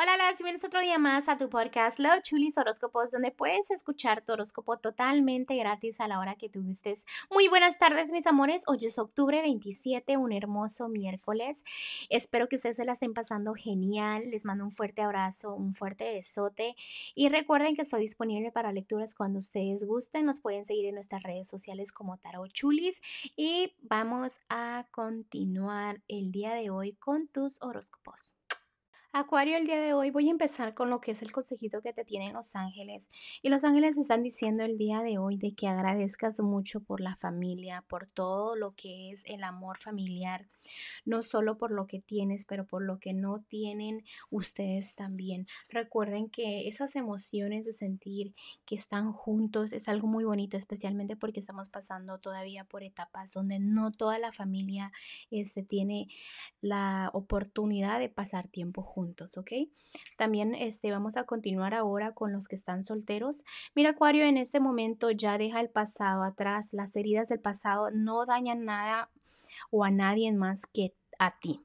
Hola, las bienvenidos otro día más a tu podcast Love Chulis Horóscopos, donde puedes escuchar tu horóscopo totalmente gratis a la hora que tú gustes. Muy buenas tardes, mis amores. Hoy es octubre 27, un hermoso miércoles. Espero que ustedes se la estén pasando genial. Les mando un fuerte abrazo, un fuerte besote. Y recuerden que estoy disponible para lecturas cuando ustedes gusten. Nos pueden seguir en nuestras redes sociales como Tarot Chulis. Y vamos a continuar el día de hoy con tus horóscopos. Acuario, el día de hoy voy a empezar con lo que es el consejito que te tienen los ángeles. Y los ángeles están diciendo el día de hoy de que agradezcas mucho por la familia, por todo lo que es el amor familiar, no solo por lo que tienes, pero por lo que no tienen ustedes también. Recuerden que esas emociones de sentir que están juntos es algo muy bonito, especialmente porque estamos pasando todavía por etapas donde no toda la familia este, tiene la oportunidad de pasar tiempo juntos juntos, ¿ok? También este, vamos a continuar ahora con los que están solteros. Mira, Acuario, en este momento ya deja el pasado atrás. Las heridas del pasado no dañan nada o a nadie más que a ti.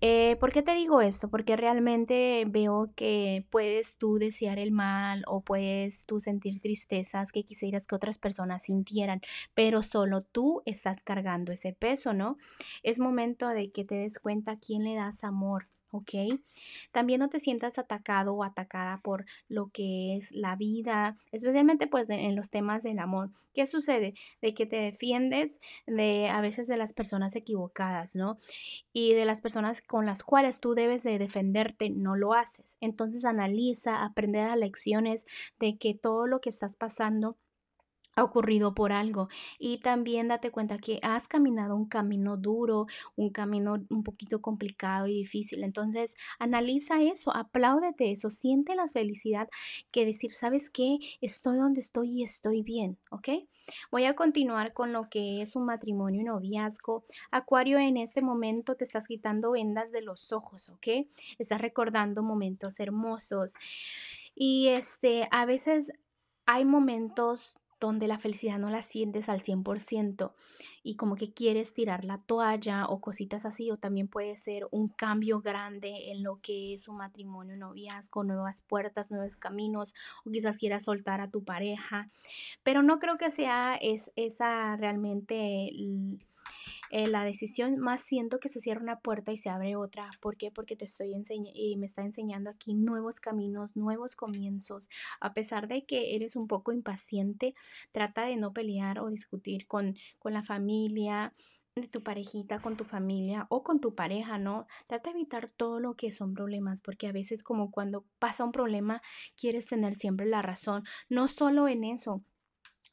Eh, ¿Por qué te digo esto? Porque realmente veo que puedes tú desear el mal o puedes tú sentir tristezas que quisieras que otras personas sintieran, pero solo tú estás cargando ese peso, ¿no? Es momento de que te des cuenta quién le das amor, ¿ok? También no te sientas atacado o atacada por lo que es la vida, especialmente pues en los temas del amor. ¿Qué sucede? De que te defiendes de a veces de las personas equivocadas, ¿no? Y de las personas con las cuales tú debes de defenderte, no lo haces. Entonces analiza, aprende las lecciones de que todo lo que estás pasando ha ocurrido por algo. Y también date cuenta que has caminado un camino duro, un camino un poquito complicado y difícil. Entonces, analiza eso, apláudete eso, siente la felicidad que decir, ¿sabes qué? Estoy donde estoy y estoy bien, ¿ok? Voy a continuar con lo que es un matrimonio y noviazgo. Acuario, en este momento te estás quitando vendas de los ojos, ¿ok? Estás recordando momentos hermosos. Y este, a veces hay momentos donde la felicidad no la sientes al 100% y como que quieres tirar la toalla o cositas así, o también puede ser un cambio grande en lo que es un matrimonio, noviazgo, nuevas puertas, nuevos caminos, o quizás quieras soltar a tu pareja, pero no creo que sea es, esa realmente eh, la decisión, más siento que se cierra una puerta y se abre otra. ¿Por qué? Porque te estoy enseñando y me está enseñando aquí nuevos caminos, nuevos comienzos. A pesar de que eres un poco impaciente, trata de no pelear o discutir con, con la familia, de tu parejita, con tu familia o con tu pareja, ¿no? Trata de evitar todo lo que son problemas, porque a veces como cuando pasa un problema, quieres tener siempre la razón, no solo en eso,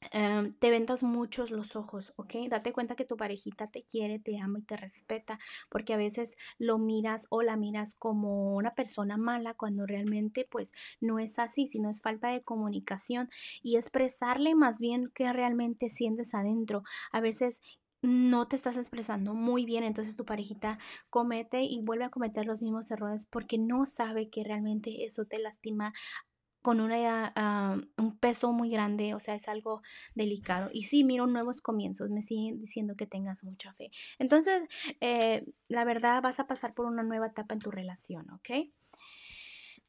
Em, te ventas muchos los ojos, ¿ok? Date cuenta que tu parejita te quiere, te ama y te respeta, porque a veces lo miras o la miras como una persona mala cuando realmente pues no es así, sino es falta de comunicación y expresarle más bien qué realmente sientes adentro. A veces no te estás expresando muy bien, entonces tu parejita comete y vuelve a cometer los mismos errores porque no sabe que realmente eso te lastima con una, ah, un peso muy grande, o sea, es algo delicado. Y sí, miro nuevos comienzos, me siguen diciendo que tengas mucha fe. Entonces, eh, la verdad, vas a pasar por una nueva etapa en tu relación, ¿ok?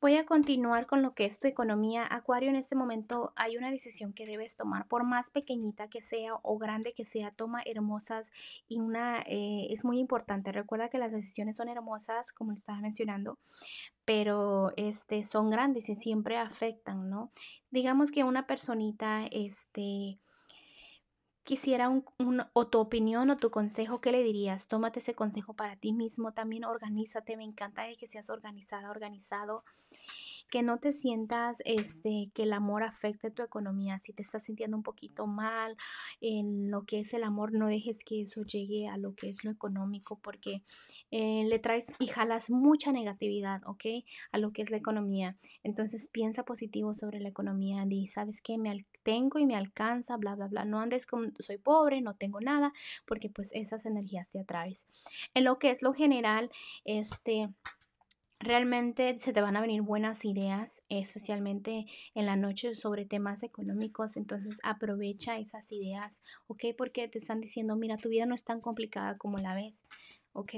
Voy a continuar con lo que es tu economía. Acuario, en este momento hay una decisión que debes tomar, por más pequeñita que sea o grande que sea, toma hermosas y una eh, es muy importante. Recuerda que las decisiones son hermosas, como estaba mencionando, pero este, son grandes y siempre afectan, ¿no? Digamos que una personita, este quisiera un, o tu opinión o tu consejo, ¿qué le dirías? Tómate ese consejo para ti mismo, también organízate, me encanta que seas organizada, organizado que no te sientas este, que el amor afecte tu economía. Si te estás sintiendo un poquito mal en lo que es el amor, no dejes que eso llegue a lo que es lo económico porque eh, le traes y jalas mucha negatividad, ¿ok? A lo que es la economía. Entonces piensa positivo sobre la economía. Di, ¿sabes qué? Me tengo y me alcanza, bla, bla, bla. No andes como soy pobre, no tengo nada, porque pues esas energías te atraes. En lo que es lo general, este Realmente se te van a venir buenas ideas, especialmente en la noche sobre temas económicos. Entonces aprovecha esas ideas, ¿ok? Porque te están diciendo, mira, tu vida no es tan complicada como la ves. ¿Ok?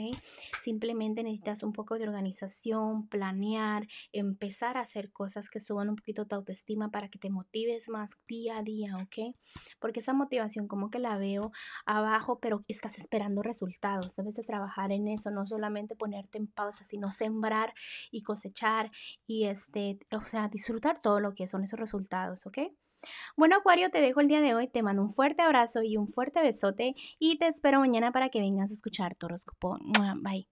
Simplemente necesitas un poco de organización, planear, empezar a hacer cosas que suban un poquito tu autoestima para que te motives más día a día, ¿ok? Porque esa motivación como que la veo abajo, pero estás esperando resultados. Debes de trabajar en eso, no solamente ponerte en pausa, sino sembrar y cosechar y este, o sea, disfrutar todo lo que son esos resultados, ¿ok? Bueno, Acuario, te dejo el día de hoy, te mando un fuerte abrazo y un fuerte besote y te espero mañana para que vengas a escuchar tu horóscopo. Bye.